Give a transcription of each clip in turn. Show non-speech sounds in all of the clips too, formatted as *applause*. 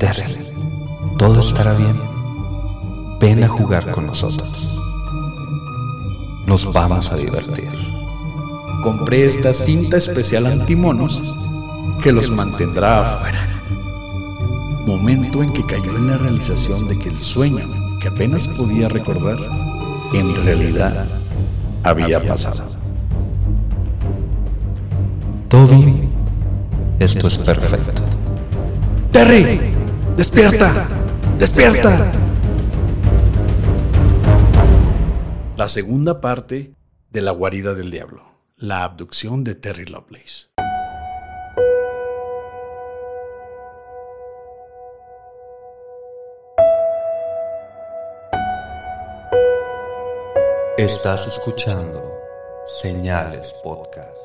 Terry, todo estará bien. Ven a jugar con nosotros. Nos vamos a divertir. Compré esta cinta especial antimonos que los mantendrá afuera. Momento en que cayó en la realización de que el sueño que apenas podía recordar, en realidad había pasado. Toby, esto es perfecto. ¡Terry! ¡Despierta! ¡Despierta! La segunda parte de La guarida del diablo, la abducción de Terry Lovelace. Estás escuchando Señales Podcast.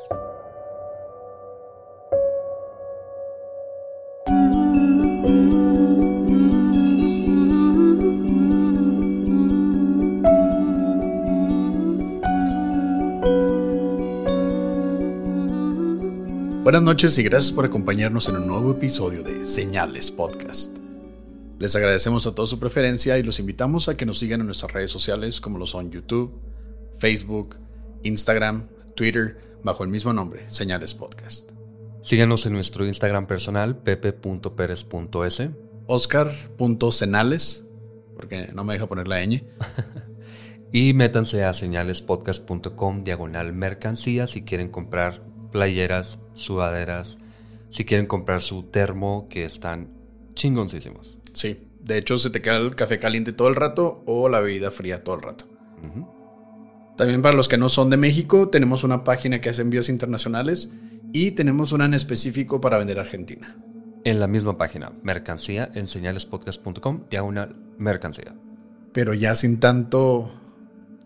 Buenas noches y gracias por acompañarnos en un nuevo episodio de Señales Podcast. Les agradecemos a toda su preferencia y los invitamos a que nos sigan en nuestras redes sociales como lo son YouTube, Facebook, Instagram, Twitter, bajo el mismo nombre, Señales Podcast. Síguenos en nuestro Instagram personal, pepe.perez.s. Oscar.cenales, porque no me deja poner la ñ. *laughs* y métanse a señalespodcast.com diagonal mercancía si quieren comprar playeras, sudaderas, si quieren comprar su termo, que están chingoncísimos. Sí, de hecho se te queda el café caliente todo el rato o la bebida fría todo el rato. También para los que no son de México, tenemos una página que hace envíos internacionales y tenemos una en específico para vender a Argentina. En la misma página, mercancía en señalespodcast.com, ya una mercancía. Pero ya sin tanto,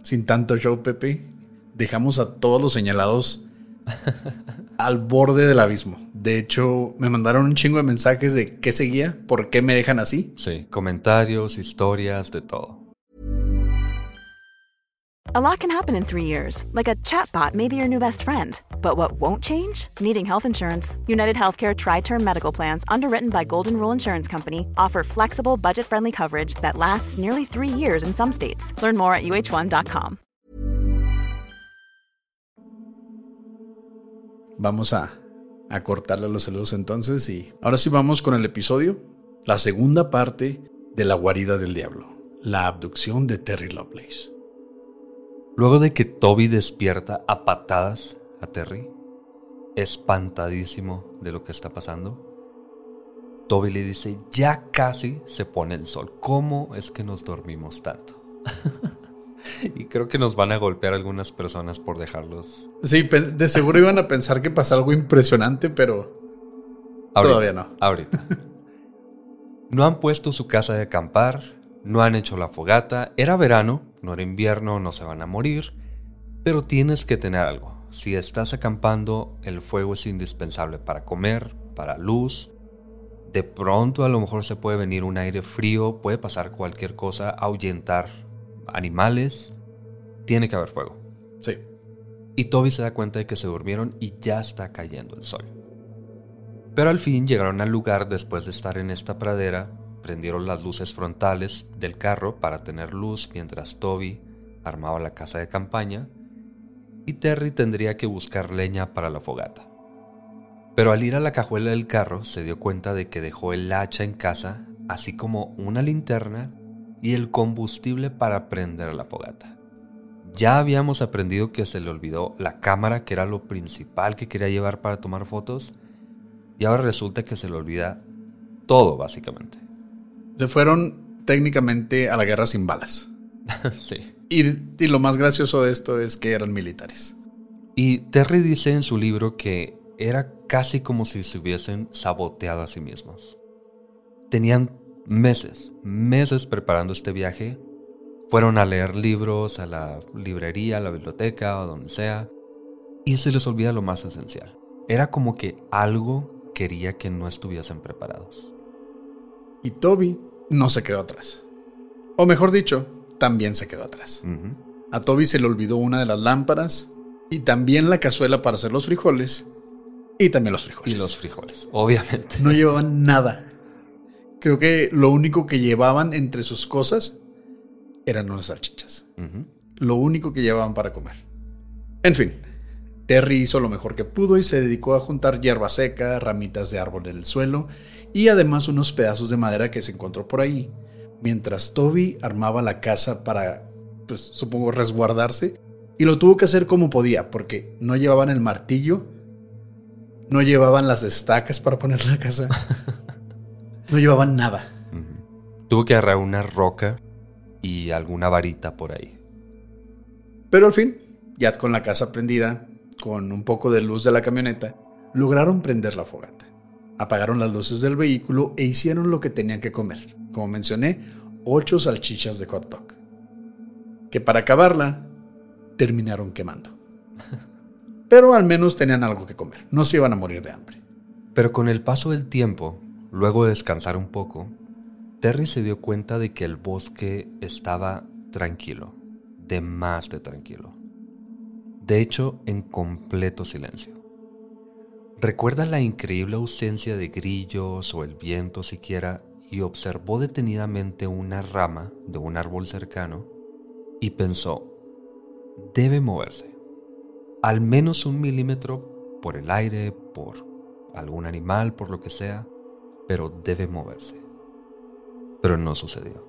sin tanto show, Pepe, dejamos a todos los señalados *laughs* al borde del abismo. De hecho, me mandaron un chingo de mensajes de qué seguía, por qué me dejan así. Sí, comentarios, historias, de todo. A lot can happen in three years, like a chatbot may be your new best friend. But what won't change? Needing health insurance. United Healthcare Tri Term Medical Plans, underwritten by Golden Rule Insurance Company, offer flexible, budget friendly coverage that lasts nearly three years in some states. Learn more at uh1.com. Vamos a, cortarle los saludos entonces y ahora sí vamos con el episodio, la segunda parte de La guarida del diablo, la abducción de Terry Lovelace. Luego de que Toby despierta a patadas a Terry, espantadísimo de lo que está pasando, Toby le dice, ya casi se pone el sol, ¿cómo es que nos dormimos tanto? *laughs* y creo que nos van a golpear algunas personas por dejarlos. Sí, de seguro iban a pensar que pasa algo impresionante, pero todavía no. Ahorita. *laughs* No han puesto su casa de acampar, no han hecho la fogata, era verano, no era invierno, no se van a morir, pero tienes que tener algo. Si estás acampando, el fuego es indispensable para comer, para luz. De pronto a lo mejor se puede venir un aire frío, puede pasar cualquier cosa, ahuyentar animales. Tiene que haber fuego. Sí. Y Toby se da cuenta de que se durmieron y ya está cayendo el sol. Pero al fin llegaron al lugar después de estar en esta pradera, prendieron las luces frontales del carro para tener luz mientras Toby armaba la casa de campaña y Terry tendría que buscar leña para la fogata. Pero al ir a la cajuela del carro se dio cuenta de que dejó el hacha en casa, así como una linterna y el combustible para prender la fogata. Ya habíamos aprendido que se le olvidó la cámara, que era lo principal que quería llevar para tomar fotos, Y ahora resulta que se le olvida todo, básicamente. Se fueron técnicamente a la guerra sin balas. *laughs* sí. Y, y, lo más gracioso de esto es que eran militares. Y Terry dice en su libro que era casi como si se hubiesen saboteado a sí mismos. Tenían meses, meses preparando este viaje. Fueron a leer libros a la librería, a la biblioteca o donde sea. Y se les olvida lo más esencial. Era como que algo quería que no estuviesen preparados. Y Toby no se quedó atrás. O mejor dicho, también se quedó atrás. A Toby se le olvidó una de las lámparas y también la cazuela para hacer los frijoles y también los frijoles. Y los frijoles, obviamente. No llevaban nada. Creo que lo único que llevaban entre sus cosas eran unas salchichas. Lo único que llevaban para comer. En fin, Terry hizo lo mejor que pudo y se dedicó a juntar hierba seca, ramitas de árbol en el suelo y además unos pedazos de madera que se encontró por ahí, mientras Toby armaba la casa para, pues supongo, resguardarse. Y lo tuvo que hacer como podía, porque no llevaban el martillo, no llevaban las estacas para poner la casa. *laughs* No llevaban nada. Tuvo que agarrar una roca y alguna varita por ahí. Pero al fin, ya con la casa prendida, con un poco de luz de la camioneta, lograron prender la fogata. Apagaron las luces del vehículo e hicieron lo que tenían que comer. Como mencioné, ocho salchichas de hot dog. Que para acabarla, terminaron quemando. *laughs* Pero al menos tenían algo que comer. No se iban a morir de hambre. Pero con el paso del tiempo, Luego de descansar un poco, Terry se dio cuenta de que el bosque estaba tranquilo, de más de tranquilo. De hecho, en completo silencio. Recuerda la increíble ausencia de grillos o el viento siquiera y observó detenidamente una rama de un árbol cercano y pensó, debe moverse, al menos un milímetro por el aire, por algún animal, por lo que sea pero debe moverse. Pero no sucedió.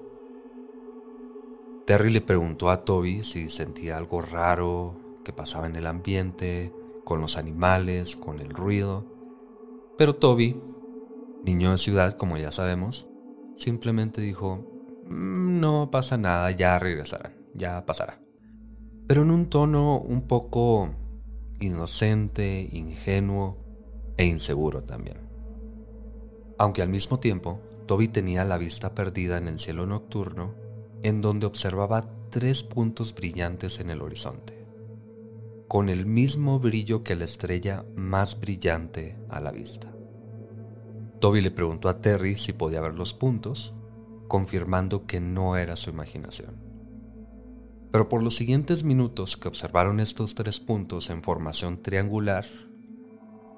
Terry le preguntó a Toby si sentía algo raro que pasaba en el ambiente, con los animales, con el ruido, pero Toby, niño de ciudad como ya sabemos, simplemente dijo, mm, no pasa nada, ya regresarán, ya pasará. Pero en un tono un poco inocente, ingenuo e inseguro también aunque al mismo tiempo Toby tenía la vista perdida en el cielo nocturno, en donde observaba tres puntos brillantes en el horizonte, con el mismo brillo que la estrella más brillante a la vista. Toby le preguntó a Terry si podía ver los puntos, confirmando que no era su imaginación. Pero por los siguientes minutos que observaron estos tres puntos en formación triangular,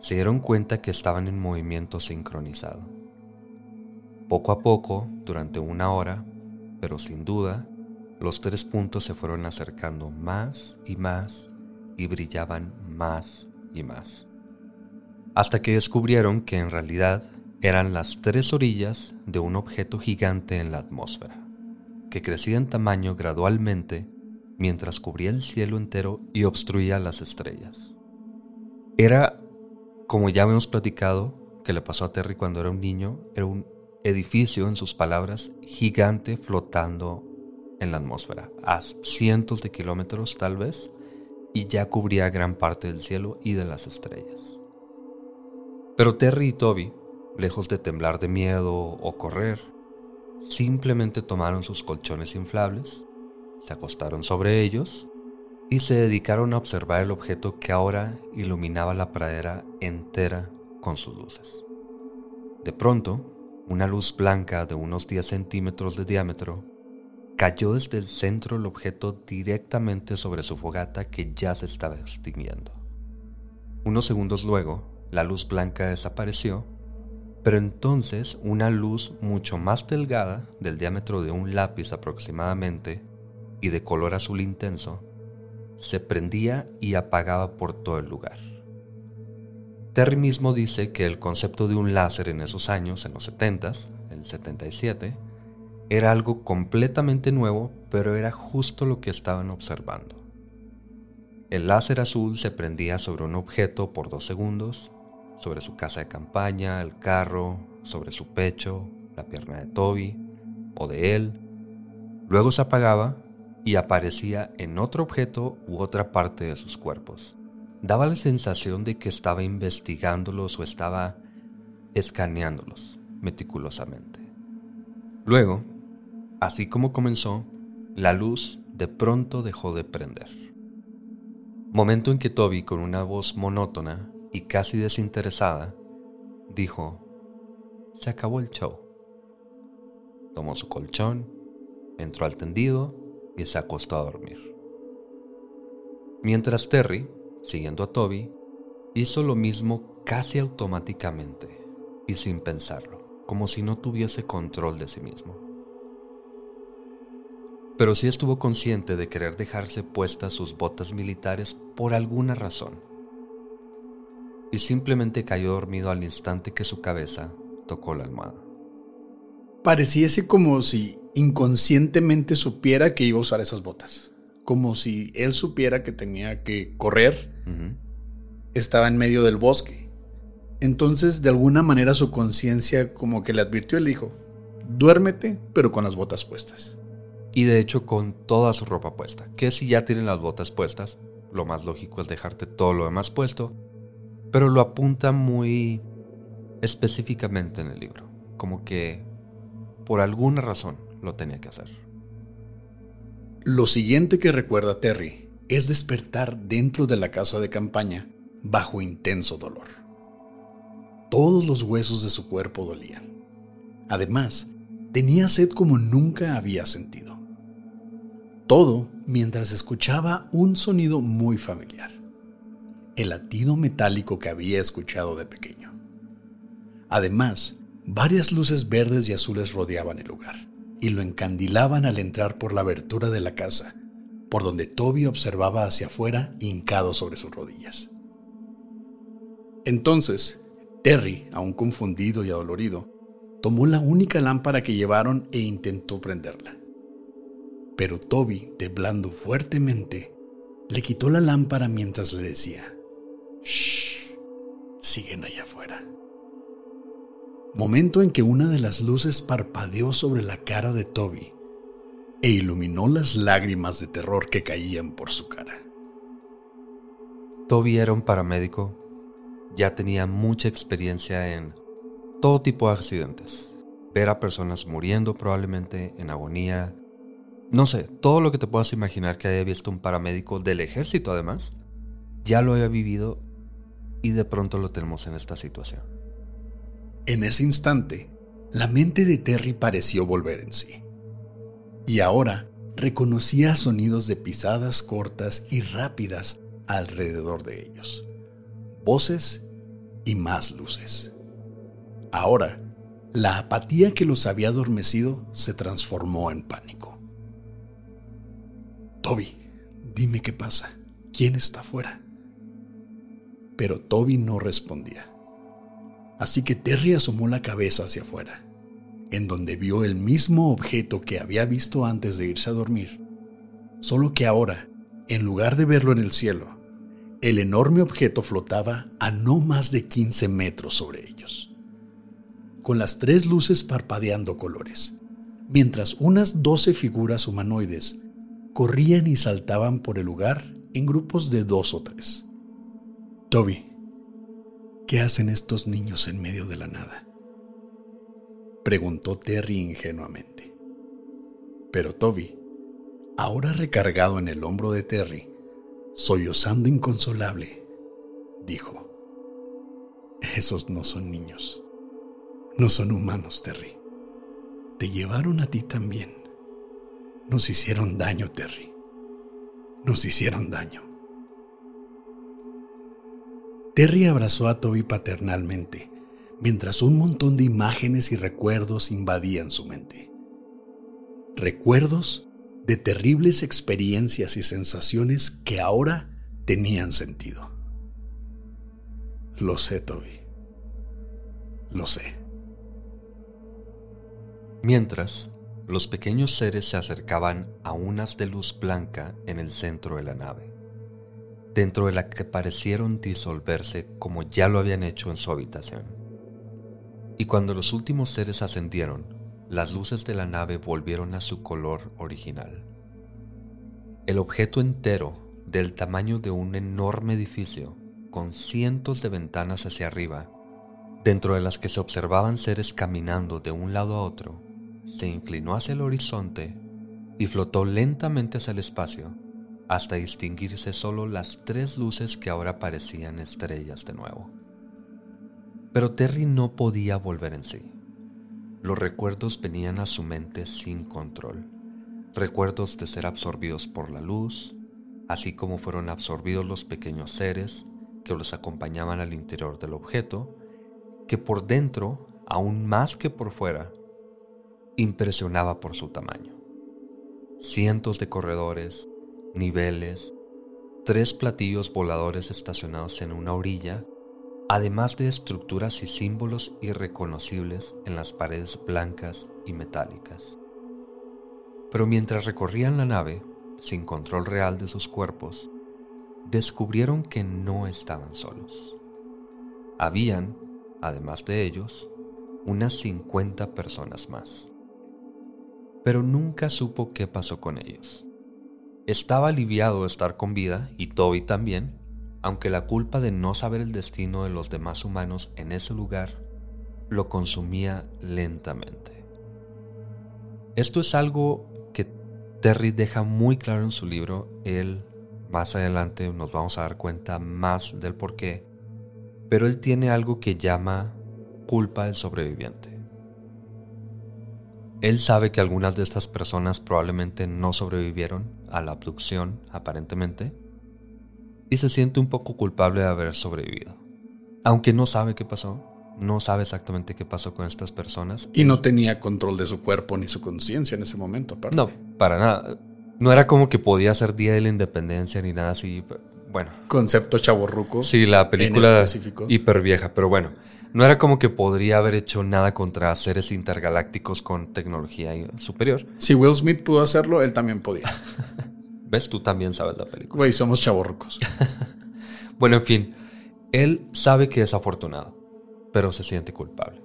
se dieron cuenta que estaban en movimiento sincronizado. Poco a poco, durante una hora, pero sin duda, los tres puntos se fueron acercando más y más y brillaban más y más. Hasta que descubrieron que en realidad eran las tres orillas de un objeto gigante en la atmósfera, que crecía en tamaño gradualmente mientras cubría el cielo entero y obstruía las estrellas. Era como ya hemos platicado, que le pasó a Terry cuando era un niño, era un edificio, en sus palabras, gigante flotando en la atmósfera, a cientos de kilómetros tal vez, y ya cubría gran parte del cielo y de las estrellas. Pero Terry y Toby, lejos de temblar de miedo o correr, simplemente tomaron sus colchones inflables, se acostaron sobre ellos y se dedicaron a observar el objeto que ahora iluminaba la pradera entera con sus luces. De pronto, una luz blanca de unos 10 centímetros de diámetro cayó desde el centro del objeto directamente sobre su fogata que ya se estaba extinguiendo. Unos segundos luego, la luz blanca desapareció, pero entonces una luz mucho más delgada, del diámetro de un lápiz aproximadamente, y de color azul intenso, se prendía y apagaba por todo el lugar. Terry mismo dice que el concepto de un láser en esos años, en los 70, el 77, era algo completamente nuevo, pero era justo lo que estaban observando. El láser azul se prendía sobre un objeto por dos segundos, sobre su casa de campaña, el carro, sobre su pecho, la pierna de Toby o de él. Luego se apagaba y aparecía en otro objeto u otra parte de sus cuerpos. Daba la sensación de que estaba investigándolos o estaba escaneándolos meticulosamente. Luego, así como comenzó, la luz de pronto dejó de prender. Momento en que Toby, con una voz monótona y casi desinteresada, dijo, se acabó el show. Tomó su colchón, entró al tendido y se acostó a dormir. Mientras Terry, siguiendo a Toby, hizo lo mismo casi automáticamente y sin pensarlo, como si no tuviese control de sí mismo. Pero sí estuvo consciente de querer dejarse puestas sus botas militares por alguna razón. Y simplemente cayó dormido al instante que su cabeza tocó la almohada. Pareciese como si inconscientemente supiera que iba a usar esas botas. Como si él supiera que tenía que correr. Estaba en medio del bosque. Entonces, de alguna manera, su conciencia como que le advirtió y le dijo, duérmete, pero con las botas puestas. Y de hecho con toda su ropa puesta. Que si ya tienen las botas puestas, lo más lógico es dejarte todo lo demás puesto. Pero lo apunta muy específicamente en el libro. Como que por alguna razón lo tenía que hacer. Lo siguiente que recuerda Terry es despertar dentro de la casa de campaña bajo intenso dolor. Todos los huesos de su cuerpo dolían. Además, tenía sed como nunca había sentido. Todo mientras escuchaba un sonido muy familiar, el latido metálico que había escuchado de pequeño. Además, varias luces verdes y azules rodeaban el lugar y lo encandilaban al entrar por la abertura de la casa, por donde Toby observaba hacia afuera hincado sobre sus rodillas. Entonces, Terry, aún confundido y adolorido, tomó la única lámpara que llevaron e intentó prenderla. Pero Toby, temblando fuertemente, le quitó la lámpara mientras le decía, Shh, siguen allá afuera. Momento en que una de las luces parpadeó sobre la cara de Toby e iluminó las lágrimas de terror que caían por su cara. Toby era un paramédico, ya tenía mucha experiencia en todo tipo de accidentes, ver a personas muriendo probablemente en agonía, no sé, todo lo que te puedas imaginar que haya visto un paramédico del ejército además, ya lo había vivido y de pronto lo tenemos en esta situación. En ese instante, la mente de Terry pareció volver en sí. Y ahora reconocía sonidos de pisadas cortas y rápidas alrededor de ellos, voces y más luces. Ahora, la apatía que los había adormecido se transformó en pánico. Toby, dime qué pasa. ¿Quién está afuera? Pero Toby no respondía. Así que Terry asomó la cabeza hacia afuera, en donde vio el mismo objeto que había visto antes de irse a dormir, solo que ahora, en lugar de verlo en el cielo, el enorme objeto flotaba a no más de 15 metros sobre ellos, con las tres luces parpadeando colores, mientras unas 12 figuras humanoides corrían y saltaban por el lugar en grupos de dos o tres. Toby, ¿qué hacen estos niños en medio de la nada? Preguntó Terry ingenuamente. Pero Toby, ahora recargado en el hombro de Terry, sollozando inconsolable, dijo, Esos no son niños, no son humanos, Terry. Te llevaron a ti también. Nos hicieron daño, Terry. Nos hicieron daño. Terry abrazó a Toby paternalmente, mientras un montón de imágenes y recuerdos invadían su mente. Recuerdos de terribles experiencias y sensaciones que ahora tenían sentido. Lo sé, Toby. Lo sé. Mientras, los pequeños seres se acercaban a unas de luz blanca en el centro de la nave. Dentro de la que parecieron disolverse como ya lo habían hecho en su habitación. Y cuando los últimos seres ascendieron, las luces de la nave volvieron a su color original. El objeto entero, del tamaño de un enorme edificio, con cientos de ventanas hacia arriba, dentro de las que se observaban seres caminando de un lado a otro, se inclinó hacia el horizonte y flotó lentamente hacia el espacio hasta distinguirse solo las tres luces que ahora parecían estrellas de nuevo. Pero Terry no podía volver en sí. Los recuerdos venían a su mente sin control. Recuerdos de ser absorbidos por la luz, así como fueron absorbidos los pequeños seres que los acompañaban al interior del objeto, que por dentro, aún más que por fuera, impresionaba por su tamaño. Cientos de corredores, niveles, tres platillos voladores estacionados en una orilla, además de estructuras y símbolos irreconocibles en las paredes blancas y metálicas. Pero mientras recorrían la nave, sin control real de sus cuerpos, descubrieron que no estaban solos. Habían, además de ellos, unas 50 personas más. Pero nunca supo qué pasó con ellos. Estaba aliviado de estar con vida, y Toby también, aunque la culpa de no saber el destino de los demás humanos en ese lugar lo consumía lentamente. Esto es algo que Terry deja muy claro en su libro. Él, más adelante, nos vamos a dar cuenta más del por qué. Pero él tiene algo que llama culpa del sobreviviente. Él sabe que algunas de estas personas probablemente no sobrevivieron a la abducción, aparentemente, y se siente un poco culpable de haber sobrevivido. Aunque no sabe qué pasó, no sabe exactamente qué pasó con estas personas. Y no tenía control de su cuerpo ni su conciencia en ese momento, aparte. No, para nada. No era como que podía ser Día de la Independencia ni nada así. Bueno. Concepto chaborruco. Sí, la película hiper vieja, pero bueno. No era como que podría haber hecho nada contra seres intergalácticos con tecnología superior. Si Will Smith pudo hacerlo, él también podía. *laughs* ¿Ves? Tú también sabes la película. Güey, somos chavorrucos. *laughs* bueno, en fin. Él sabe que es afortunado, pero se siente culpable.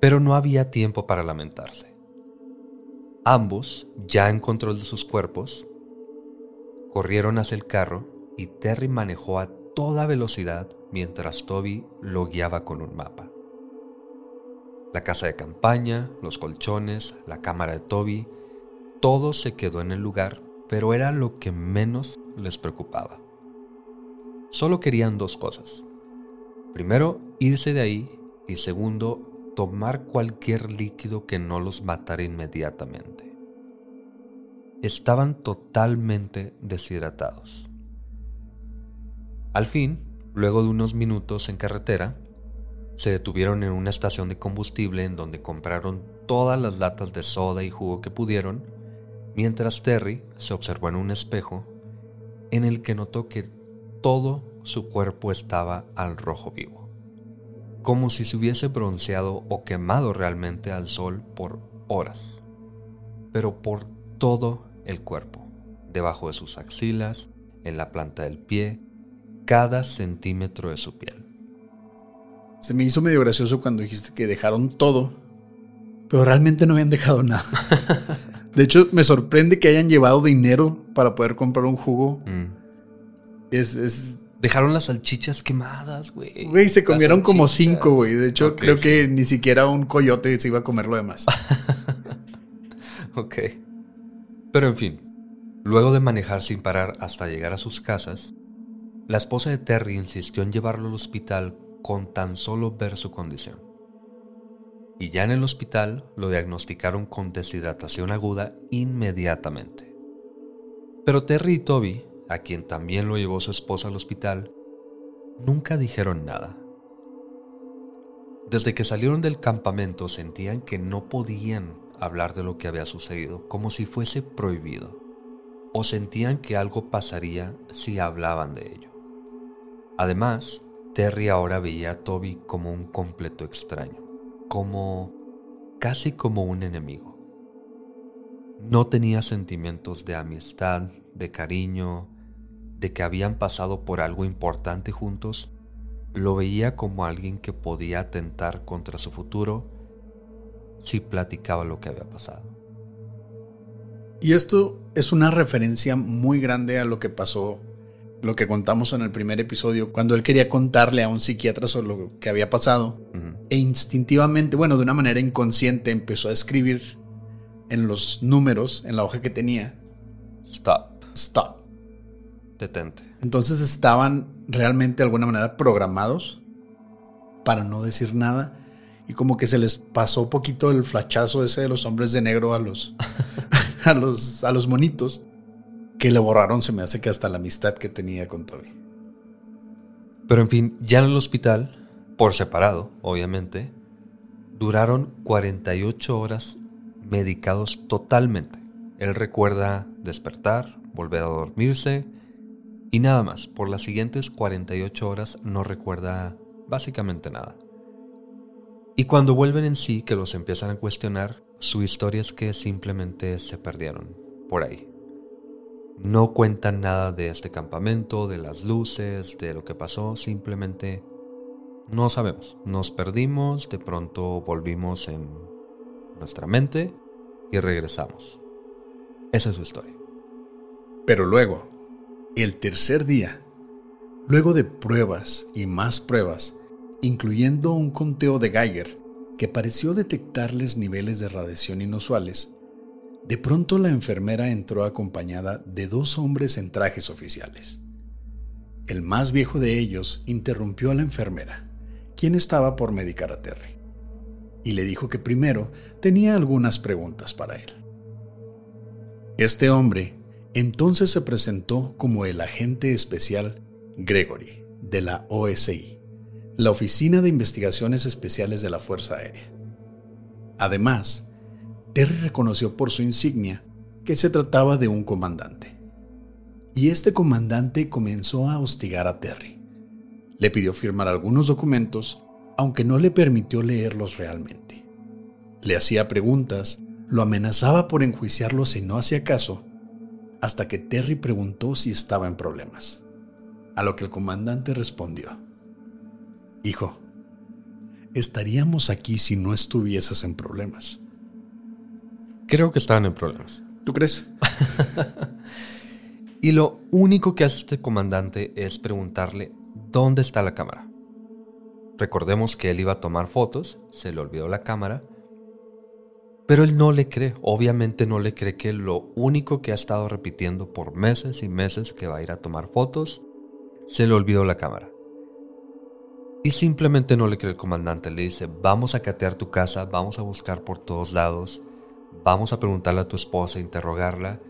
Pero no había tiempo para lamentarse. Ambos, ya en control de sus cuerpos, corrieron hacia el carro y Terry manejó a toda velocidad mientras Toby lo guiaba con un mapa. La casa de campaña, los colchones, la cámara de Toby, todo se quedó en el lugar, pero era lo que menos les preocupaba. Solo querían dos cosas. Primero, irse de ahí y segundo, tomar cualquier líquido que no los matara inmediatamente. Estaban totalmente deshidratados. Al fin, Luego de unos minutos en carretera, se detuvieron en una estación de combustible en donde compraron todas las latas de soda y jugo que pudieron, mientras Terry se observó en un espejo en el que notó que todo su cuerpo estaba al rojo vivo, como si se hubiese bronceado o quemado realmente al sol por horas, pero por todo el cuerpo, debajo de sus axilas, en la planta del pie, cada centímetro de su piel. Se me hizo medio gracioso cuando dijiste que dejaron todo, pero realmente no habían dejado nada. *laughs* De hecho, me sorprende que hayan llevado dinero para poder comprar un jugo. Mm. Es, Dejaron las salchichas quemadas, güey. Güey, se comieron como cinco, güey. De hecho, creo que ni siquiera un coyote se iba a comer lo demás. *laughs* ok. Pero en fin, luego de manejar sin parar hasta llegar a sus casas, la esposa de Terry insistió en llevarlo al hospital con tan solo ver su condición. Y ya en el hospital lo diagnosticaron con deshidratación aguda inmediatamente. Pero Terry y Toby, a quien también lo llevó su esposa al hospital, nunca dijeron nada. Desde que salieron del campamento sentían que no podían hablar de lo que había sucedido, como si fuese prohibido, o sentían que algo pasaría si hablaban de ello. Además, Terry ahora veía a Toby como un completo extraño, como casi como un enemigo. No tenía sentimientos de amistad, de cariño, de que habían pasado por algo importante juntos, lo veía como alguien que podía atentar contra su futuro si platicaba lo que había pasado. Y esto es una referencia muy grande a lo que pasó, lo que contamos en el primer episodio, cuando él quería contarle a un psiquiatra sobre lo que había pasado. E instintivamente, bueno, de una manera inconsciente, empezó a escribir en los números, en la hoja que tenía. Stop. Stop. Detente. Entonces estaban realmente de alguna manera programados para no decir nada. Y como que se les pasó poquito el flachazo ese de los hombres de negro a los, *laughs* a los, a los monitos. Que le borraron, se me hace que hasta la amistad que tenía con Toby. Pero en fin, ya en el hospital, por separado, obviamente, duraron 48 horas medicados totalmente. Él recuerda despertar, volver a dormirse y nada más. Por las siguientes 48 horas no recuerda básicamente nada. Y cuando vuelven en sí, que los empiezan a cuestionar, su historia es que simplemente se perdieron por ahí. No cuentan nada de este campamento, de las luces, de lo que pasó, simplemente no sabemos. Nos perdimos, de pronto volvimos en nuestra mente y regresamos. Esa es su historia. Pero luego, el tercer día, luego de pruebas y más pruebas, incluyendo un conteo de Geiger que pareció detectarles niveles de radiación inusuales, de pronto la enfermera entró acompañada de dos hombres en trajes oficiales. El más viejo de ellos interrumpió a la enfermera, quien estaba por medicar a Terry y le dijo que primero tenía algunas preguntas para él. Este hombre entonces se presentó como el agente especial Gregory de la OSI, la Oficina de Investigaciones Especiales de la Fuerza Aérea. Además, Terry reconoció por su insignia que se trataba de un comandante. Y este comandante comenzó a hostigar a Terry. Le pidió firmar algunos documentos aunque no le permitió leerlos realmente. Le hacía preguntas, lo amenazaba por enjuiciarlo si no hacía caso, hasta que Terry preguntó si estaba en problemas, a lo que el comandante respondió, Hijo, estaríamos aquí si no estuvieses en problemas. Creo que estaban en problemas. ¿Tú crees? *laughs* y lo único que hace este comandante es preguntarle dónde está la cámara. Recordemos que él iba a tomar fotos, se le olvidó la cámara, pero él no le cree, obviamente no le cree que lo único que ha estado repitiendo por meses y meses que va a ir a tomar fotos, se le olvidó la cámara. Y simplemente no le cree el comandante, le dice, vamos a catear tu casa, vamos a buscar por todos lados, vamos a preguntarle a tu esposa, interrogarla.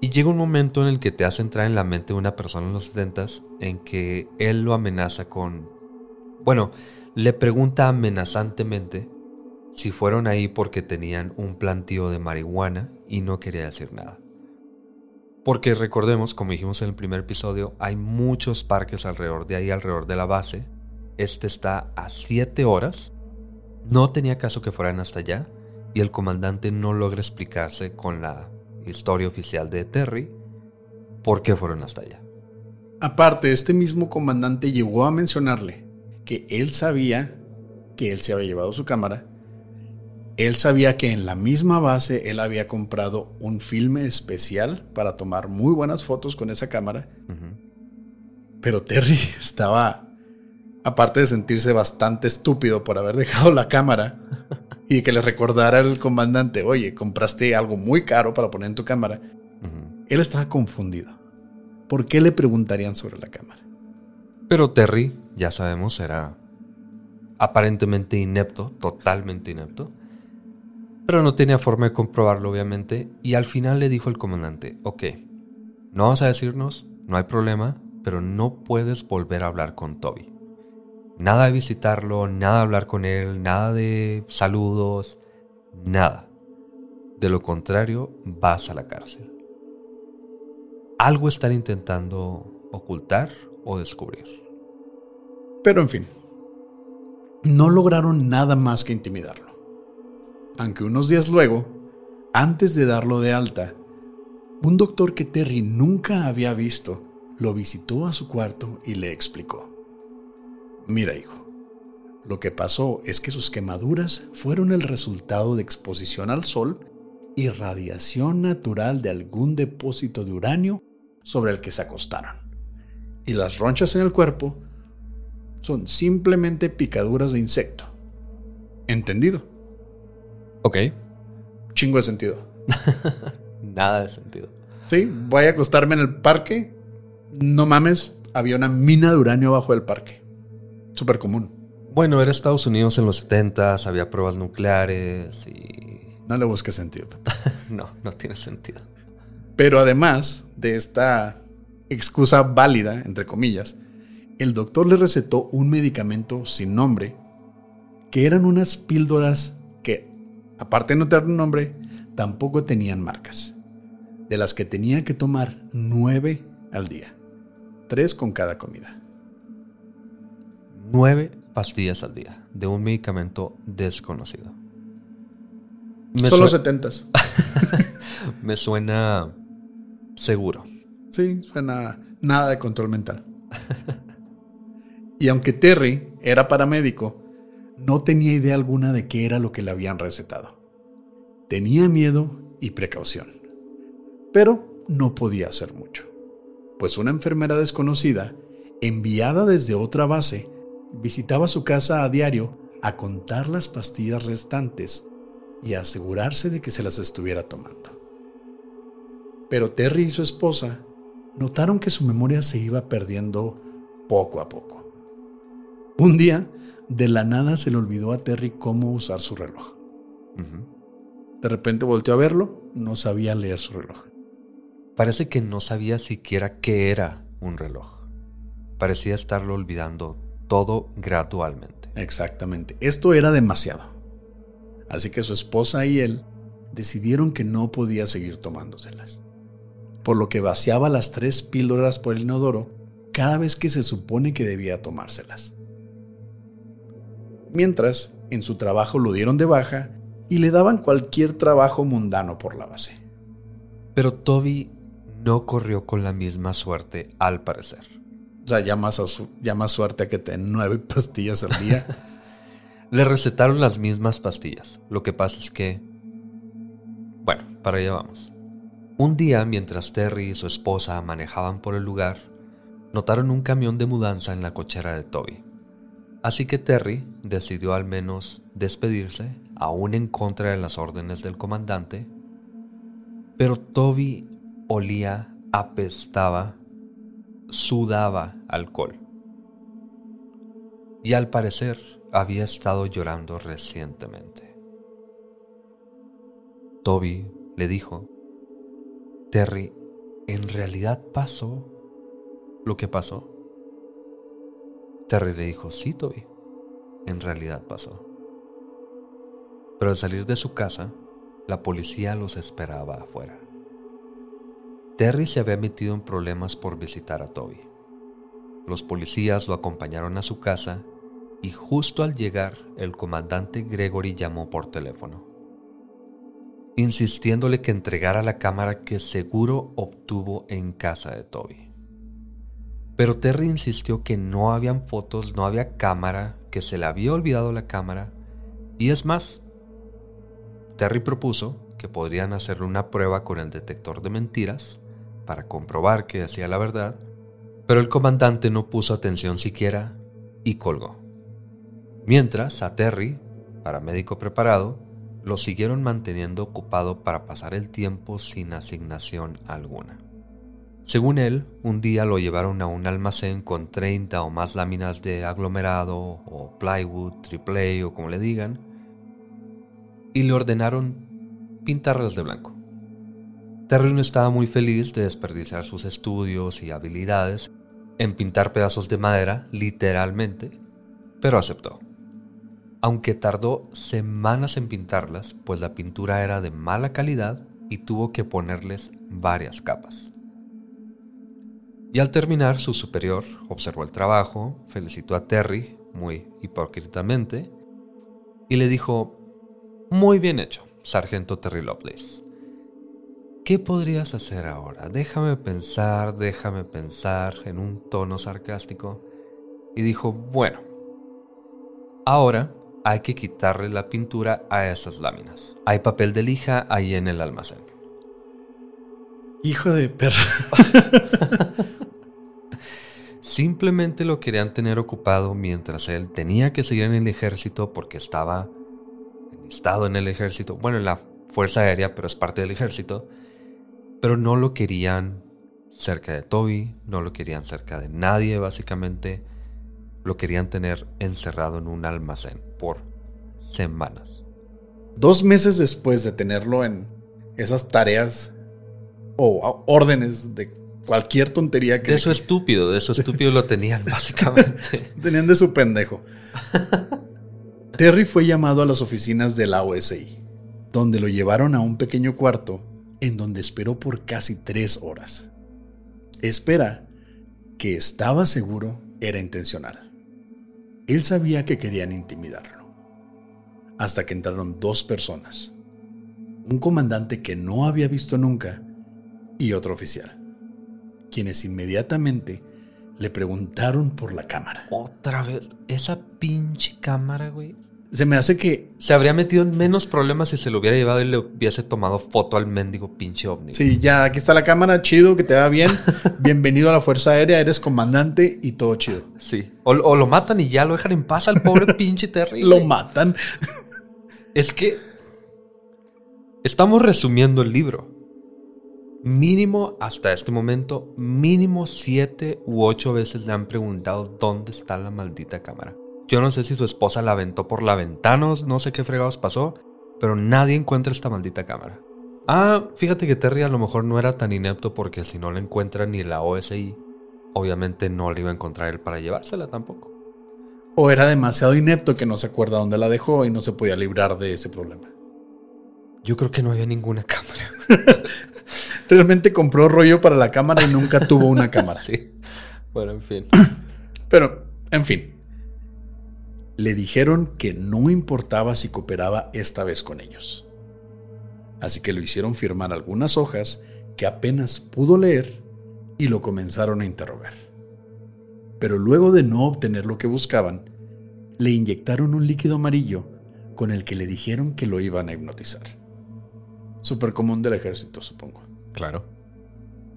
Y llega un momento en el que te hace entrar en la mente de una persona en los 70 en que él lo amenaza con bueno, le pregunta amenazantemente si fueron ahí porque tenían un plantío de marihuana y no quería decir nada. Porque recordemos, como dijimos en el primer episodio, hay muchos parques alrededor de ahí, alrededor de la base. Este está a 7 horas. No tenía caso que fueran hasta allá. Y el comandante no logra explicarse con la historia oficial de Terry por qué fueron hasta allá. Aparte, este mismo comandante llegó a mencionarle que él sabía que él se había llevado su cámara. Él sabía que en la misma base él había comprado un filme especial para tomar muy buenas fotos con esa cámara. Pero Terry *laughs* estaba, aparte de sentirse bastante estúpido por haber dejado la cámara y que le recordara al comandante, oye, compraste algo muy caro para poner en tu cámara, él estaba confundido. ¿Por qué le preguntarían sobre la cámara? Pero Terry ya sabemos, era aparentemente inepto, totalmente inepto. Pero no tenía forma de comprobarlo, obviamente, y al final le dijo el comandante, ok, no vas a decirnos, no hay problema, pero no puedes volver a hablar con Toby. Nada de visitarlo, nada de hablar con él, nada de saludos, nada. De lo contrario, vas a la cárcel. Algo están intentando ocultar o descubrir. Pero en fin, no lograron nada más que intimidarlo. Aunque unos días luego, antes de darlo de alta, Un doctor que Terry nunca había visto lo visitó a su cuarto y le explicó. Mira, hijo, lo que pasó es que sus quemaduras fueron el resultado de exposición al sol y radiación natural de algún depósito de uranio sobre el que se acostaron. Y las ronchas en el cuerpo son simplemente picaduras de insecto. ¿Entendido? Ok. Chingo de sentido. *laughs* Nada de sentido. Sí, voy a acostarme en el parque. No mames, había una mina de uranio abajo del parque. Súper común. Bueno, era Estados Unidos en los 70 había pruebas nucleares y... No le busques sentido. *laughs* no, no tiene sentido. Pero además de esta excusa válida, entre comillas, el doctor le recetó un medicamento sin nombre, que eran unas píldoras que, aparte de no tener nombre, tampoco tenían marcas, de las que tenía que tomar nueve al día, tres con cada comida. Nueve pastillas al día de un medicamento desconocido. Son los setentas. *laughs* Me suena seguro. Sí, suena nada de control mental. y aunque Terry era paramédico, no tenía idea alguna de qué era lo que le habían recetado. Tenía miedo y precaución, pero no podía hacer mucho, pues una enfermera desconocida, enviada desde otra base, visitaba su casa a diario a contar las pastillas restantes y a asegurarse de que se las estuviera tomando. Pero Terry y su esposa notaron que su memoria se iba perdiendo poco a poco. Un día, de la nada se le olvidó a Terry cómo usar su reloj. De repente volteó a verlo, no sabía leer su reloj. Parece que no sabía siquiera qué era un reloj. Parecía estarlo olvidando todo gradualmente. Exactamente. Esto era demasiado. Así que su esposa y él decidieron que no podía seguir tomándoselas. Por lo que vaciaba las tres píldoras por el inodoro cada vez que se supone que debía tomárselas. Mientras, en su trabajo lo dieron de baja y le daban cualquier trabajo mundano por la base. Pero Toby no corrió con la misma suerte, al parecer. O sea, ya más, suerte a que te nueve *laughs* pastillas al día. *laughs* Le recetaron las mismas pastillas. Lo que pasa es que... Bueno, para allá vamos. Un día, mientras Terry y su esposa manejaban por el lugar, notaron un camión de mudanza en la cochera de Toby. Así que Terry decidió al menos despedirse aún en contra de las órdenes del comandante, pero Toby olía, apestaba, sudaba alcohol. Y al parecer había estado llorando recientemente. Toby le dijo, Terry, ¿en realidad pasó lo que pasó? Terry le dijo, sí, Toby, en realidad pasó. Pero al salir de su casa, la policía los esperaba afuera. Terry se había metido en problemas por visitar a Toby. Los policías lo acompañaron a su casa y justo al llegar el comandante Gregory llamó por teléfono, insistiéndole que entregara la cámara que seguro obtuvo en casa de Toby. Pero Terry insistió que no habían fotos, no había cámara, que se le había olvidado la cámara, y es más, Terry propuso que podrían hacerle una prueba con el detector de mentiras para comprobar que decía la verdad, pero el comandante no puso atención siquiera y colgó. Mientras a Terry, paramédico preparado, lo siguieron manteniendo ocupado para pasar el tiempo sin asignación alguna. Según él, un día lo llevaron a un almacén con 30 o más láminas de aglomerado o plywood, triple o como le digan, y le ordenaron pintarlas de blanco. Terry no estaba muy feliz de desperdiciar sus estudios y habilidades en pintar pedazos de madera, literalmente, pero aceptó. Aunque tardó semanas en pintarlas, pues la pintura era de mala calidad y tuvo que ponerles varias capas. Y al terminar, su superior observó el trabajo, felicitó a Terry, muy hipócritamente, y le dijo, muy bien hecho, sargento Terry Lovelace. ¿Qué podrías hacer ahora? Déjame pensar, déjame pensar en un tono sarcástico. Y dijo, bueno, ahora hay que quitarle la pintura a esas láminas. Hay papel de lija ahí en el almacén. Hijo de perro. *laughs* Simplemente lo querían tener ocupado mientras él tenía que seguir en el ejército porque estaba enlistado en el ejército. Bueno, en la Fuerza Aérea, pero es parte del ejército. Pero no lo querían cerca de Toby, no lo querían cerca de nadie, básicamente. Lo querían tener encerrado en un almacén por semanas. Dos meses después de tenerlo en esas tareas o órdenes de cualquier tontería que... De eso estúpido, de eso *laughs* estúpido lo tenían básicamente. *laughs* tenían de su pendejo. *laughs* Terry fue llamado a las oficinas de la OSI, donde lo llevaron a un pequeño cuarto en donde esperó por casi tres horas. Espera que estaba seguro era intencional. Él sabía que querían intimidarlo. Hasta que entraron dos personas. Un comandante que no había visto nunca y otro oficial quienes inmediatamente le preguntaron por la cámara. Otra vez, esa pinche cámara, güey. Se me hace que... Se habría metido en menos problemas si se lo hubiera llevado y le hubiese tomado foto al mendigo pinche ovni. Sí, ya, aquí está la cámara, chido, que te va bien. *laughs* Bienvenido a la Fuerza Aérea, eres comandante y todo chido. Sí. O, o lo matan y ya lo dejan en paz al pobre *laughs* pinche Terry. lo matan. Es que... Estamos resumiendo el libro mínimo hasta este momento, mínimo siete u ocho veces le han preguntado dónde está la maldita cámara. Yo no sé si su esposa la aventó por la ventana, no sé qué fregados pasó, pero nadie encuentra esta maldita cámara. Ah, fíjate que Terry a lo mejor no era tan inepto porque si no la encuentra ni la OSI, obviamente no le iba a encontrar él para llevársela tampoco. O era demasiado inepto que no se acuerda dónde la dejó y no se podía librar de ese problema. Yo creo que no había ninguna cámara. *laughs* Realmente compró rollo para la cámara y nunca tuvo una *laughs* cámara. Sí. Bueno, en fin. Pero, en fin. Le dijeron que no importaba si cooperaba esta vez con ellos. Así que lo hicieron firmar algunas hojas que apenas pudo leer y lo comenzaron a interrogar. Pero luego de no obtener lo que buscaban, le inyectaron un líquido amarillo con el que le dijeron que lo iban a hipnotizar. Súper común del ejército, supongo. Claro.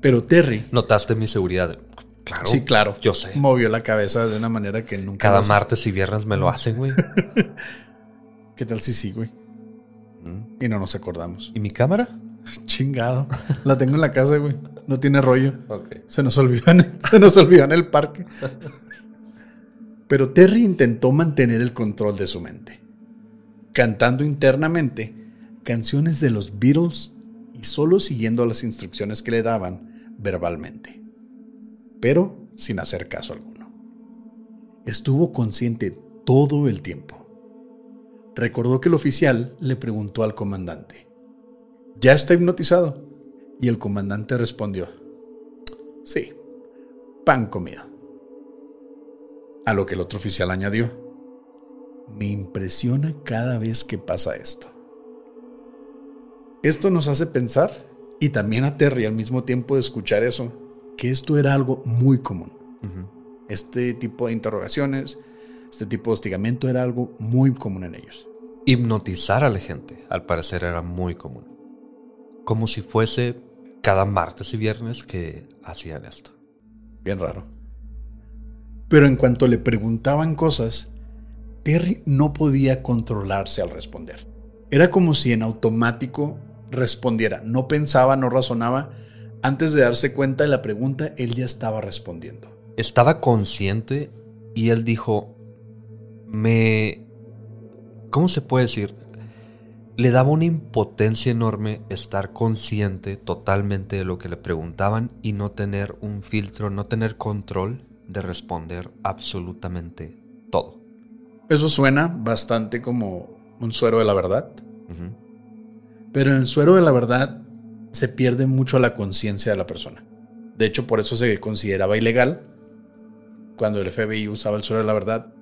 Pero Terry. Notaste mi seguridad. Claro. Sí, claro. Yo sé. Movió la cabeza de una manera que nunca. Cada martes y viernes me lo hacen, güey. *laughs* ¿Qué tal si sí, güey? Mm. Y no nos acordamos. ¿Y mi cámara? *laughs* Chingado. La tengo en la casa, güey. No tiene rollo. Ok. Se nos olvidó en *laughs* se nos olvidó en el parque. Pero Terry intentó mantener el control de su mente, cantando internamente canciones de los Beatles y solo siguiendo las instrucciones que le daban verbalmente, pero sin hacer caso alguno. Estuvo consciente todo el tiempo. Recordó que el oficial le preguntó al comandante, ¿ya está hipnotizado? Y el comandante respondió, sí, pan comido. A lo que el otro oficial añadió, me impresiona cada vez que pasa esto. Esto nos hace pensar, y también a Terry al mismo tiempo de escuchar eso, que esto era algo muy común. Este tipo de interrogaciones, este tipo de hostigamiento era algo muy común en ellos. Hipnotizar a la gente, al parecer, era muy común. Como si fuese cada martes y viernes que hacían esto. Bien raro. Pero en cuanto le preguntaban cosas, Terry no podía controlarse al responder. Era como si en automático respondiera. No pensaba, no razonaba. Antes de darse cuenta de la pregunta, él ya estaba respondiendo. Estaba consciente y él dijo, me... ¿Cómo se puede decir? Le daba una impotencia enorme estar consciente totalmente de lo que le preguntaban y no tener un filtro, no tener control de responder absolutamente todo. Eso suena bastante como un suero de la verdad. Pero en el suero de la verdad se pierde mucho la conciencia de la persona. De hecho, por eso se consideraba ilegal cuando el FBI usaba el suero de la verdad,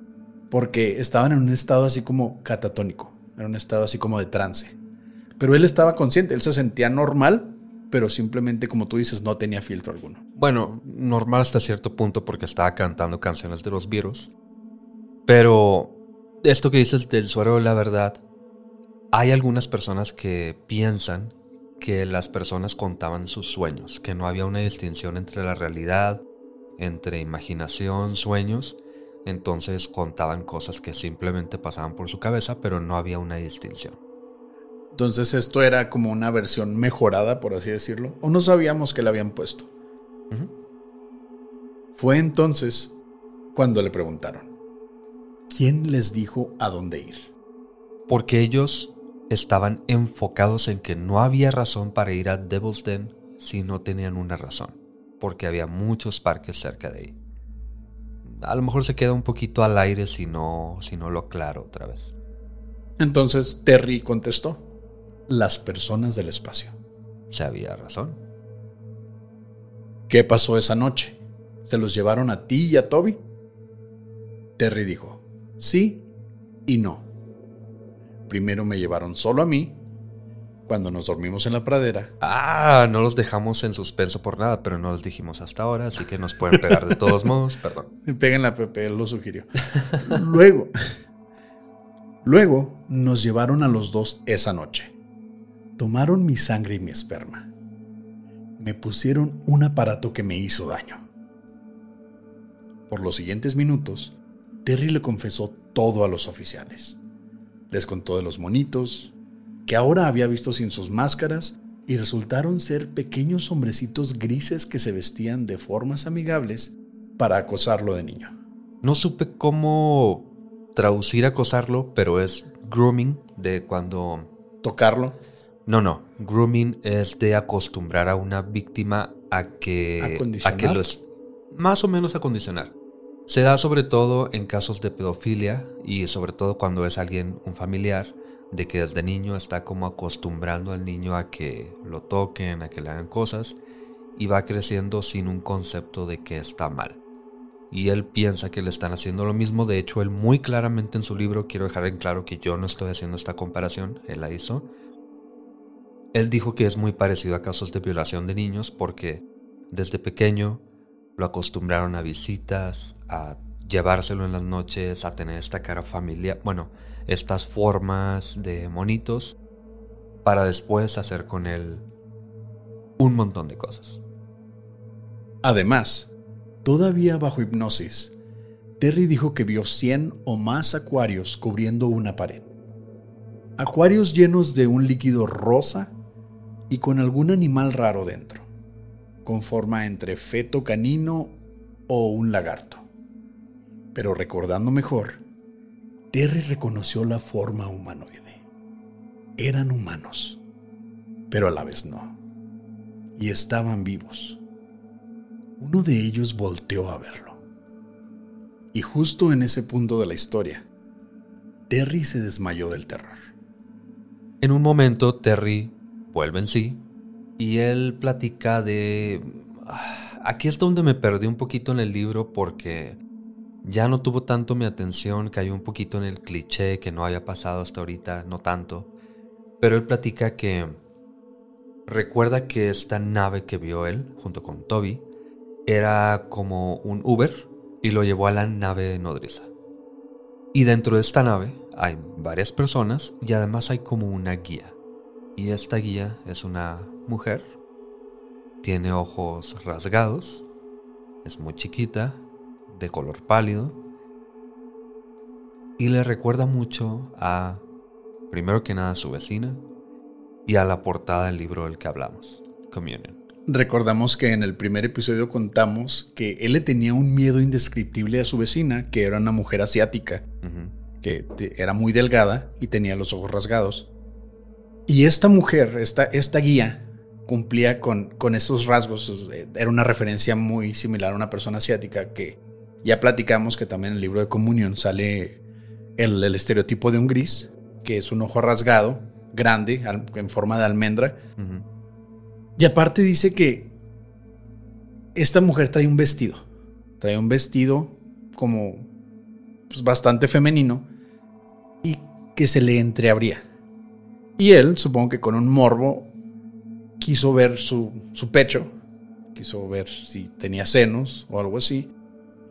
porque estaban en un estado así como catatónico, en un estado así como de trance. Pero él estaba consciente, él se sentía normal, pero simplemente, como tú dices, no tenía filtro alguno. Bueno, normal hasta cierto punto porque estaba cantando canciones de los virus. Pero esto que dices del suero de la verdad, hay algunas personas que piensan que las personas contaban sus sueños, que no había una distinción entre la realidad, entre imaginación, sueños, entonces contaban cosas que simplemente pasaban por su cabeza, pero no había una distinción. Entonces esto era como una versión mejorada, por así decirlo, o no sabíamos que la habían puesto. Fue entonces cuando le preguntaron, ¿quién les dijo a dónde ir? Porque ellos estaban enfocados en que no había razón para ir a Devil's Den si no tenían una razón, porque había muchos parques cerca de ahí. A lo mejor se queda un poquito al aire si no, si no lo aclaro otra vez. Entonces Terry contestó, las personas del espacio. Se había razón. ¿Qué pasó esa noche? ¿Se los llevaron a ti y a Toby? Terry dijo, sí y no. Primero me llevaron solo a mí, cuando nos dormimos en la pradera. Ah, no los dejamos en suspenso por nada, pero no los dijimos hasta ahora, así que nos pueden pegar de todos modos, perdón. *laughs* Peguen la Pepe, él lo sugirió. luego, luego nos llevaron a los dos esa noche. Tomaron mi sangre y mi esperma. Me pusieron un aparato que me hizo daño. Por los siguientes minutos, Terry le confesó todo a los oficiales. Les contó de los monitos, que ahora había visto sin sus máscaras y resultaron ser pequeños hombrecitos grises que se vestían de formas amigables para acosarlo de niño. No supe cómo traducir acosarlo, pero es grooming de cuando... Tocarlo. No, no. Grooming es de acostumbrar a una víctima a que... A que lo es... Más o menos acondicionar. Se da sobre todo en casos de pedofilia y sobre todo cuando es alguien, un familiar, de que desde niño está como acostumbrando al niño a que lo toquen, a que le hagan cosas y va creciendo sin un concepto de que está mal. Y él piensa que le están haciendo lo mismo, de hecho él muy claramente en su libro, quiero dejar en claro que yo no estoy haciendo esta comparación, él la hizo, él dijo que es muy parecido a casos de violación de niños porque desde pequeño lo acostumbraron a visitas, a llevárselo en las noches, a tener esta cara familiar, bueno, estas formas de monitos, para después hacer con él un montón de cosas. Además, todavía bajo hipnosis, Terry dijo que vio 100 o más acuarios cubriendo una pared. Acuarios llenos de un líquido rosa y con algún animal raro dentro, con forma entre feto canino o un lagarto. Pero recordando mejor, Terry reconoció la forma humanoide. Eran humanos, pero a la vez no. Y estaban vivos. Uno de ellos volteó a verlo. Y justo en ese punto de la historia, Terry se desmayó del terror. En un momento, Terry vuelve en sí y él platica de... Ah, aquí es donde me perdí un poquito en el libro porque ya no tuvo tanto mi atención, cayó un poquito en el cliché que no había pasado hasta ahorita, no tanto. Pero él platica que recuerda que esta nave que vio él, junto con Toby, era como un Uber y lo llevó a la nave nodriza. Y dentro de esta nave hay varias personas y además hay como una guía. Y esta guía es una mujer. Tiene ojos rasgados. Es muy chiquita. De color pálido. Y le recuerda mucho a, primero que nada, a su vecina. Y a la portada del libro del que hablamos. Communion. Recordamos que en el primer episodio contamos que él le tenía un miedo indescriptible a su vecina, que era una mujer asiática, que era muy delgada y tenía los ojos rasgados. Y esta mujer, esta, esta guía, cumplía con, con esos rasgos. Era una referencia muy similar a una persona asiática que ya platicamos que también en el libro de comunión sale el, estereotipo de un gris, que es un ojo rasgado, grande, en forma de almendra. Y aparte dice que esta mujer trae un vestido. Trae un vestido como pues, bastante femenino y que se le entreabría. Y él, supongo que con un morbo, quiso ver su, su pecho, quiso ver si tenía senos o algo así,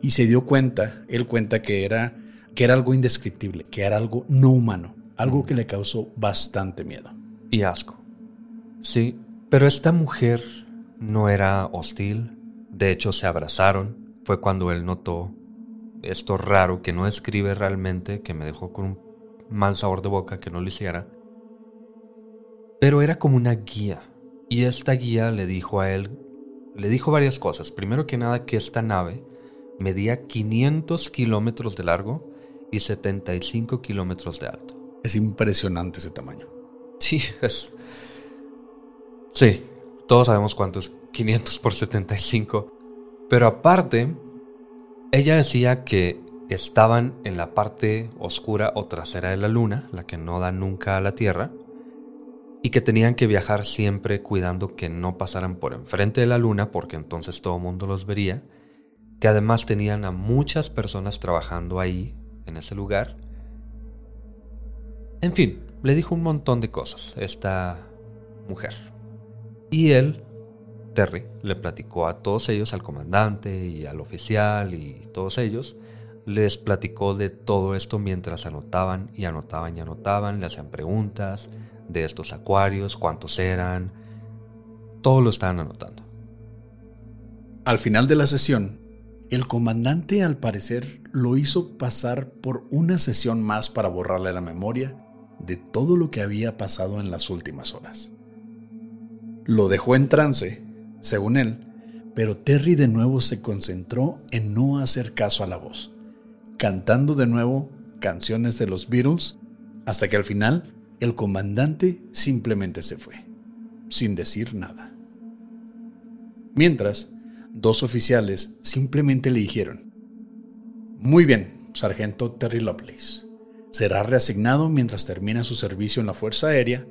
y se dio cuenta, él cuenta que era, que era algo indescriptible, que era algo no humano, algo que le causó bastante miedo. Y asco. Sí, pero esta mujer no era hostil, de hecho se abrazaron, fue cuando él notó esto raro que no escribe realmente, que me dejó con un mal sabor de boca que no lo hiciera. Pero era como una guía. Y esta guía le dijo a él, le dijo varias cosas. Primero que nada que esta nave medía 500 kilómetros de largo y 75 kilómetros de alto. Es impresionante ese tamaño. Sí, es... Sí, todos sabemos cuánto es 500 por 75. Pero aparte, ella decía que estaban en la parte oscura o trasera de la luna, la que no da nunca a la Tierra, y que tenían que viajar siempre cuidando que no pasaran por enfrente de la luna porque entonces todo el mundo los vería, que además tenían a muchas personas trabajando ahí, en ese lugar. En fin, le dijo un montón de cosas esta mujer. Y él Terry le platicó a todos ellos, al comandante y al oficial y todos ellos, les platicó de todo esto mientras anotaban y anotaban y anotaban, le hacían preguntas de estos acuarios, cuántos eran, todo lo estaban anotando. Al final de la sesión, el comandante al parecer lo hizo pasar por una sesión más para borrarle la memoria de todo lo que había pasado en las últimas horas. Lo dejó en trance según él, pero Terry de nuevo se concentró en no hacer caso a la voz, cantando de nuevo canciones de los Beatles, hasta que al final el comandante simplemente se fue, sin decir nada. Mientras, dos oficiales simplemente le dijeron, Muy bien, sargento Terry Lovelace, será reasignado mientras termina su servicio en la Fuerza Aérea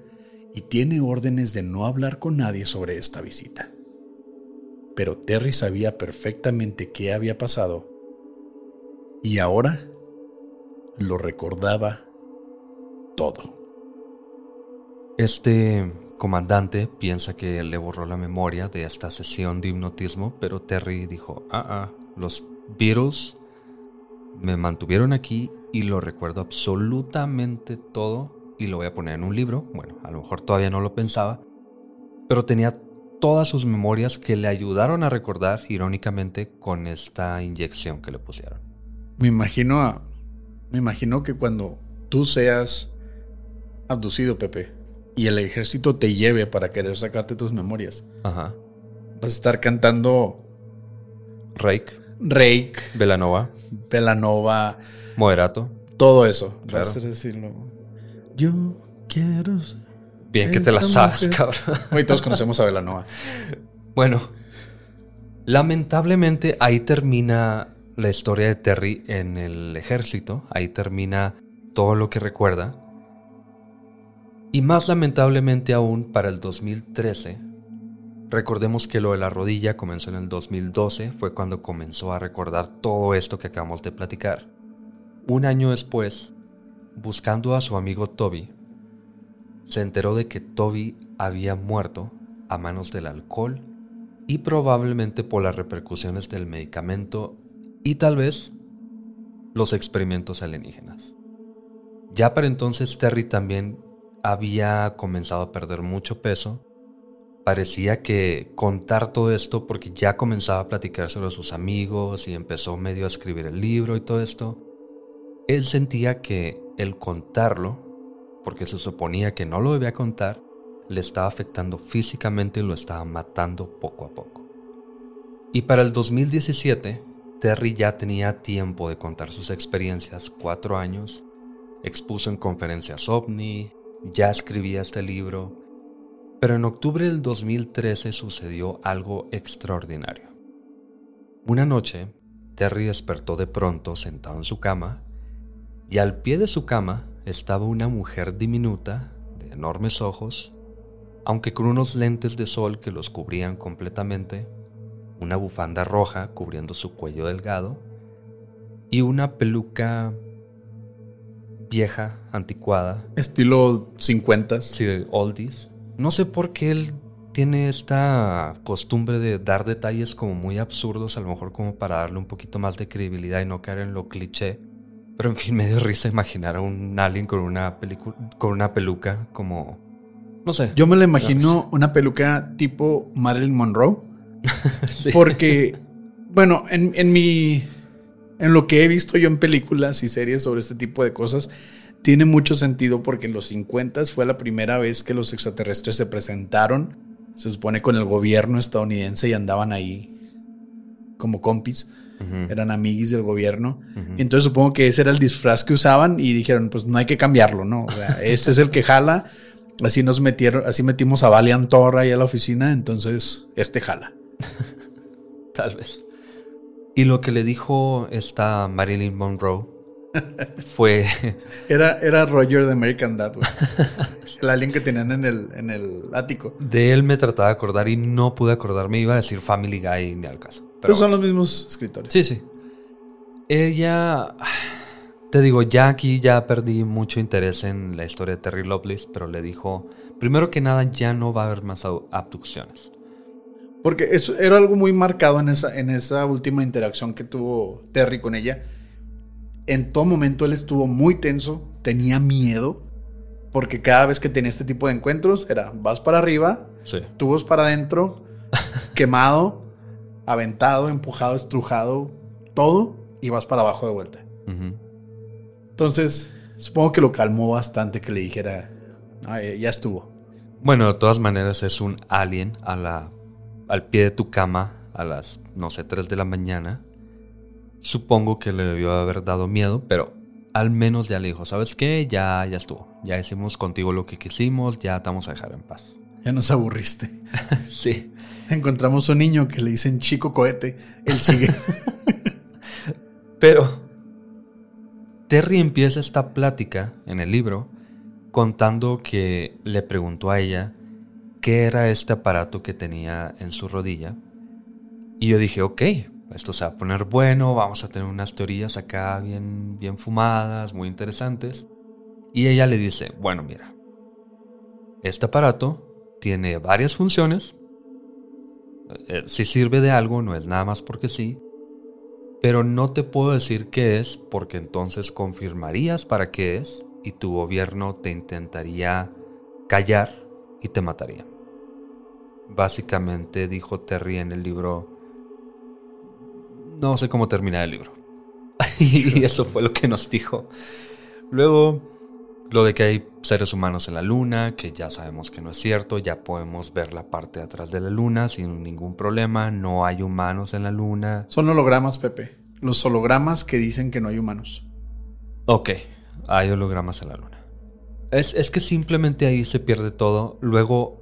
y tiene órdenes de no hablar con nadie sobre esta visita pero Terry sabía perfectamente qué había pasado y ahora lo recordaba todo. Este comandante piensa que le borró la memoria de esta sesión de hipnotismo, pero Terry dijo, ah, ah, los Beatles me mantuvieron aquí y lo recuerdo absolutamente todo y lo voy a poner en un libro. Bueno, a lo mejor todavía no lo pensaba, pero tenía todas sus memorias que le ayudaron a recordar, irónicamente, con esta inyección que le pusieron. Me imagino a, me imagino que cuando tú seas abducido, Pepe, y el ejército te lleve para querer sacarte tus memorias, Ajá. vas a estar cantando Rake, Rake, Velanova, Velanova, Moderato. todo eso. Claro. Vas a decirlo. Yo quiero Bien que te la sabes, mujer. cabrón. *laughs* Hoy todos conocemos a Velanova. Bueno, lamentablemente ahí termina la historia de Terry en el ejército, ahí termina todo lo que recuerda. Y más lamentablemente aún para el 2013, recordemos que lo de la rodilla comenzó en el 2012, fue cuando comenzó a recordar todo esto que acabamos de platicar. Un año después, buscando a su amigo Toby, se enteró de que Toby había muerto a manos del alcohol y probablemente por las repercusiones del medicamento y tal vez los experimentos alienígenas. Ya para entonces Terry también había comenzado a perder mucho peso. Parecía que contar todo esto porque ya comenzaba a platicárselo a sus amigos y empezó medio a escribir el libro y todo esto. Él sentía que el contarlo porque se suponía que no lo debía contar, le estaba afectando físicamente y lo estaba matando poco a poco. Y para el 2017, Terry ya tenía tiempo de contar sus experiencias, cuatro años, expuso en conferencias ovni, ya escribía este libro, pero en octubre del 2013 sucedió algo extraordinario. Una noche, Terry despertó de pronto sentado en su cama, y al pie de su cama estaba una mujer diminuta, de enormes ojos, aunque con unos lentes de sol que los cubrían completamente, una bufanda roja cubriendo su cuello delgado y una peluca vieja, anticuada, Estilo 50. sí, de oldies. No sé por qué él tiene esta costumbre de dar detalles como muy absurdos, a lo mejor como para darle un poquito más de credibilidad y no caer en lo cliché. Pero en fin, me dio risa imaginar a un alien con una, con una peluca como... No sé. Yo me lo imagino una peluca tipo Marilyn Monroe. *laughs* Porque, bueno, en, en mi... En lo que he visto yo en películas y series sobre este tipo de cosas, tiene mucho sentido porque en los 50 fue la primera vez que los extraterrestres se presentaron, se supone con el gobierno estadounidense y andaban ahí como compis, eran amiguis del gobierno. Entonces supongo que ese era el disfraz que usaban y dijeron, pues no hay que cambiarlo, ¿no? O sea, *laughs* este es el que jala, así nos metieron, así metimos a Valiant ahí a la oficina, entonces este jala. *laughs* Tal vez. Y lo que le dijo esta Marilyn Monroe fue. *laughs* Era, era Roger de American Dad, *laughs* El alien que tenían en el, en el ático. De él me trataba de acordar y no pude acordarme. Iba a decir Family Guy ni al caso. Pero, son los mismos escritores. Sí, sí. Ella. Te digo, ya aquí ya perdí mucho interés en la historia de Terry Lovelace, pero le dijo: primero que nada, ya no va a haber más abducciones. Porque eso era algo muy marcado en esa, en esa última interacción que tuvo Terry con ella en todo momento él estuvo muy tenso, tenía miedo, porque cada vez que tenía este tipo de encuentros era vas para arriba, tubos para adentro, *laughs* quemado, aventado, empujado, estrujado, todo, y vas para abajo de vuelta. Entonces, supongo que lo calmó bastante que le dijera, ya estuvo. Bueno, de todas maneras es un alien a la, al pie de tu cama a las, no sé, 3 de la mañana Supongo que le debió haber dado miedo, pero al menos ya le dijo, ¿sabes qué? Ya, ya estuvo. Ya hicimos contigo lo que quisimos, ya te vamos a dejar en paz. Ya nos aburriste. *laughs* sí. Encontramos un niño que le dicen chico cohete. Él sigue. *laughs* pero Terry empieza esta plática en el libro contando que le preguntó a ella qué era este aparato que tenía en su rodilla. Y yo dije, ok, esto se va a poner bueno, vamos a tener unas teorías acá bien, bien fumadas, muy interesantes. Y ella le dice, bueno, mira, este aparato tiene varias funciones. Eh, si sirve de algo, no es nada más porque sí. Pero no te puedo decir qué es porque entonces confirmarías para qué es y tu gobierno te intentaría callar y te mataría. Básicamente dijo Terry en el libro, no sé cómo terminar el libro. *laughs* y eso fue lo que nos dijo. Luego, lo de que hay seres humanos en la luna, que ya sabemos que no es cierto, ya podemos ver la parte de atrás de la luna sin ningún problema, no hay humanos en la luna. Son hologramas, Pepe. Los hologramas que dicen que no hay humanos. Ok, hay hologramas en la luna. Es, es que simplemente ahí se pierde todo. Luego,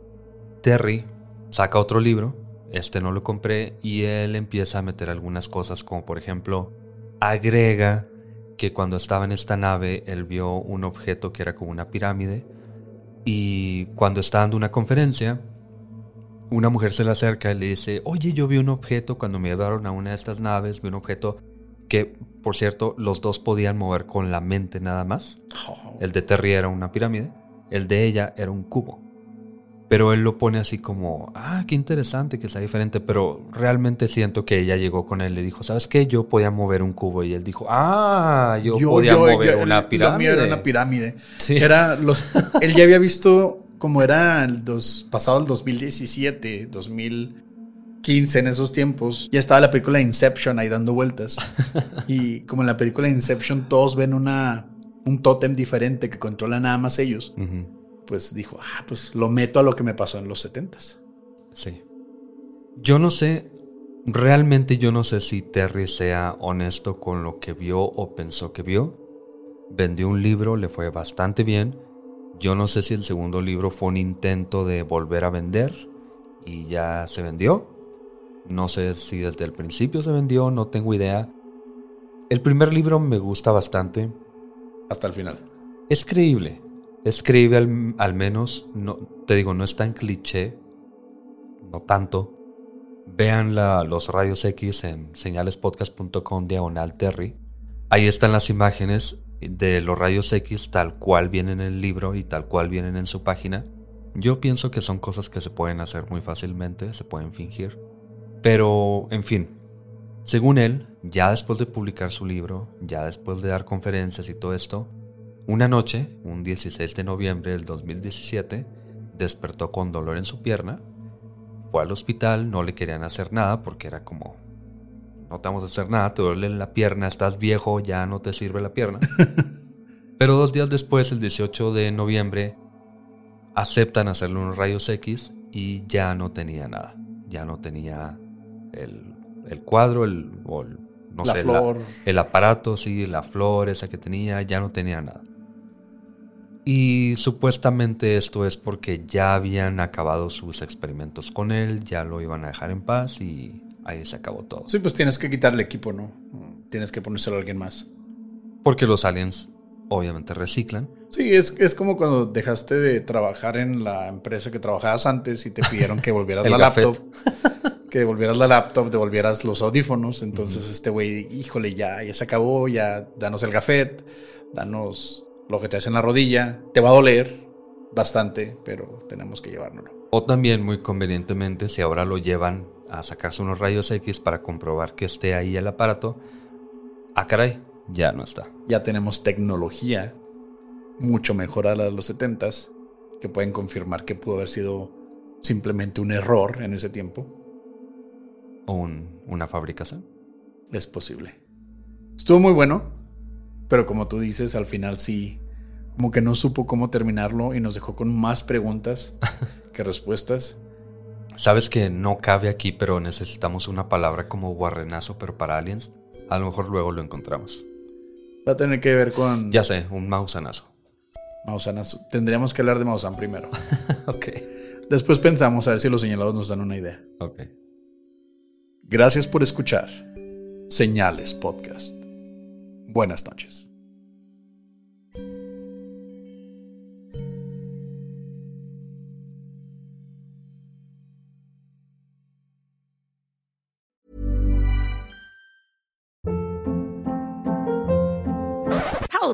Terry saca otro libro este no lo compré y él empieza a meter algunas cosas como por ejemplo agrega que cuando estaba en esta nave él vio un objeto que era como una pirámide y cuando está dando una conferencia una mujer se le acerca y le dice oye yo vi un objeto cuando me llevaron a una de estas naves vi un objeto que por cierto los dos podían mover con la mente nada más oh. el de Terry era una pirámide el de ella era un cubo pero él lo pone así como, ah, qué interesante que sea diferente, pero realmente siento que ella llegó con él y le dijo, ¿sabes qué? Yo podía mover un cubo y él dijo, ah, yo, podía mover una pirámide. era una pirámide. Sí. Era los, *laughs* él ya había visto como era el dos, pasado el 2017, 2015 en esos tiempos, ya estaba la película Inception ahí dando vueltas. *laughs* y como en la película Inception todos ven una, un tótem diferente que controla nada más ellos pues dijo, ah, pues lo meto a lo que me pasó en los setentas. Sí. Yo no sé, realmente yo no sé si Terry sea honesto con lo que vio o pensó que vio. Vendió un libro, le fue bastante bien. Yo no sé si el segundo libro fue un intento de volver a vender y ya se vendió. No sé si desde el principio se vendió, no tengo idea. El primer libro me gusta bastante. Hasta el final. Es creíble. Escribe al, menos, no, te digo, no es tan cliché, no tanto. Vean los rayos X en señalespodcast.com diagonal Terry. Ahí están las imágenes de los rayos X tal cual vienen en el libro y tal cual vienen en su página. Yo pienso que son cosas que se pueden hacer muy fácilmente, se pueden fingir. Pero, en fin, según él, ya después de publicar su libro, ya después de dar conferencias y todo esto, una noche, un 16 de noviembre del 2017, despertó con dolor en su pierna, fue al hospital, no le querían hacer nada porque era como, no te vamos a hacer nada, te duele la pierna, estás viejo, ya no te sirve la pierna. *laughs* Pero dos días después, el 18 de noviembre, aceptan hacerle unos rayos X y ya no tenía nada. Ya no tenía el, cuadro, el, no sé, el aparato, sí, la flor esa que tenía, ya no tenía nada. Y supuestamente esto es porque ya habían acabado sus experimentos con él, ya lo iban a dejar en paz y ahí se acabó todo. Sí, pues tienes que quitarle equipo, ¿no? Tienes que ponérselo a alguien más. Porque los aliens obviamente reciclan. Sí, es, es como cuando dejaste de trabajar en la empresa que trabajabas antes y te pidieron que volvieras *laughs* *laughs* la laptop. que devolvieras la laptop, devolvieras los audífonos. Entonces este güey, híjole, ya, ya se acabó, ya danos el gafet, danos lo que te hace en la rodilla. Te va a doler bastante, pero tenemos que llevárnoslo. O también muy convenientemente, si ahora lo llevan a sacarse unos rayos X para comprobar que esté ahí el aparato, ah caray, ya no está. Ya tenemos tecnología mucho mejor a la de los 70s que pueden confirmar que pudo haber sido simplemente un error en ese tiempo. ¿O una fabricación? Es posible. Estuvo muy bueno, pero como tú dices, al final sí, como que no supo cómo terminarlo y nos dejó con más preguntas *laughs* que respuestas. Sabes que no cabe aquí, pero necesitamos una palabra como guarrenazo, pero para aliens. A lo mejor luego lo encontramos. Va a tener que ver con. Ya sé, un mausanazo. Mausanazo. Tendríamos que hablar de Mausan primero. *laughs* ok. Después pensamos a ver si los señalados nos dan una idea. Ok. Gracias por escuchar. Señales Podcast. Buenas noches.